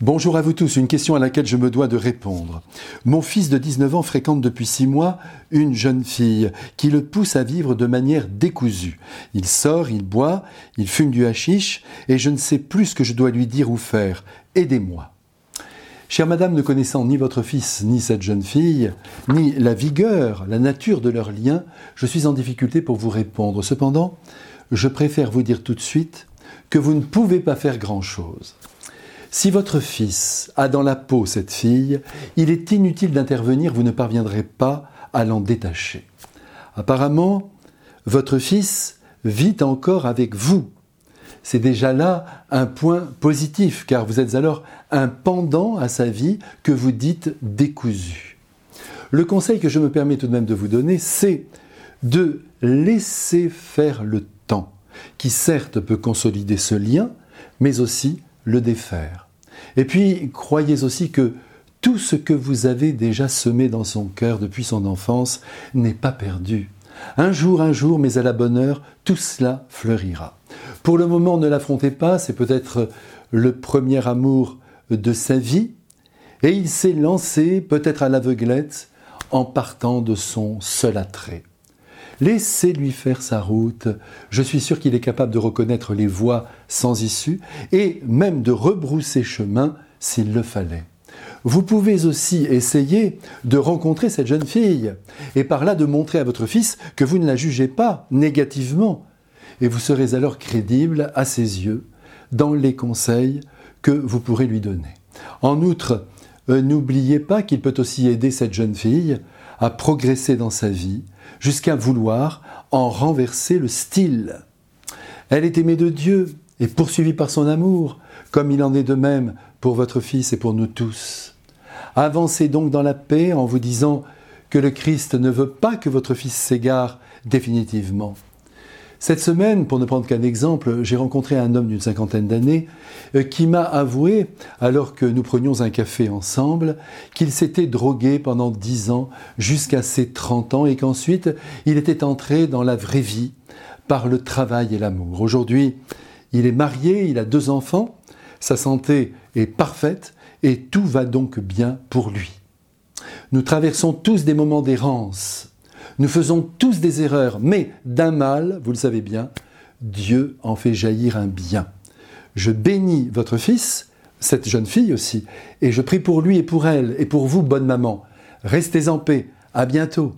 Bonjour à vous tous, une question à laquelle je me dois de répondre. Mon fils de 19 ans fréquente depuis 6 mois une jeune fille qui le pousse à vivre de manière décousue. Il sort, il boit, il fume du hashish et je ne sais plus ce que je dois lui dire ou faire. Aidez-moi. Chère madame, ne connaissant ni votre fils, ni cette jeune fille, ni la vigueur, la nature de leur lien, je suis en difficulté pour vous répondre. Cependant, je préfère vous dire tout de suite que vous ne pouvez pas faire grand-chose. Si votre fils a dans la peau cette fille, il est inutile d'intervenir, vous ne parviendrez pas à l'en détacher. Apparemment, votre fils vit encore avec vous. C'est déjà là un point positif, car vous êtes alors un pendant à sa vie que vous dites décousu. Le conseil que je me permets tout de même de vous donner, c'est de laisser faire le temps, qui certes peut consolider ce lien, mais aussi le défaire. Et puis, croyez aussi que tout ce que vous avez déjà semé dans son cœur depuis son enfance n'est pas perdu. Un jour, un jour, mais à la bonne heure, tout cela fleurira. Pour le moment, ne l'affrontez pas, c'est peut-être le premier amour de sa vie, et il s'est lancé, peut-être à l'aveuglette, en partant de son seul attrait. Laissez-lui faire sa route. Je suis sûr qu'il est capable de reconnaître les voies sans issue et même de rebrousser chemin s'il le fallait. Vous pouvez aussi essayer de rencontrer cette jeune fille et par là de montrer à votre fils que vous ne la jugez pas négativement. Et vous serez alors crédible à ses yeux dans les conseils que vous pourrez lui donner. En outre, euh, n'oubliez pas qu'il peut aussi aider cette jeune fille à progresser dans sa vie, jusqu'à vouloir en renverser le style. Elle est aimée de Dieu et poursuivie par son amour, comme il en est de même pour votre Fils et pour nous tous. Avancez donc dans la paix en vous disant que le Christ ne veut pas que votre Fils s'égare définitivement. Cette semaine, pour ne prendre qu'un exemple, j'ai rencontré un homme d'une cinquantaine d'années euh, qui m'a avoué, alors que nous prenions un café ensemble, qu'il s'était drogué pendant dix ans jusqu'à ses trente ans et qu'ensuite il était entré dans la vraie vie par le travail et l'amour. Aujourd'hui, il est marié, il a deux enfants, sa santé est parfaite et tout va donc bien pour lui. Nous traversons tous des moments d'errance nous faisons tous des erreurs, mais d'un mal, vous le savez bien, Dieu en fait jaillir un bien. Je bénis votre fils, cette jeune fille aussi, et je prie pour lui et pour elle, et pour vous, bonne maman. Restez en paix. À bientôt.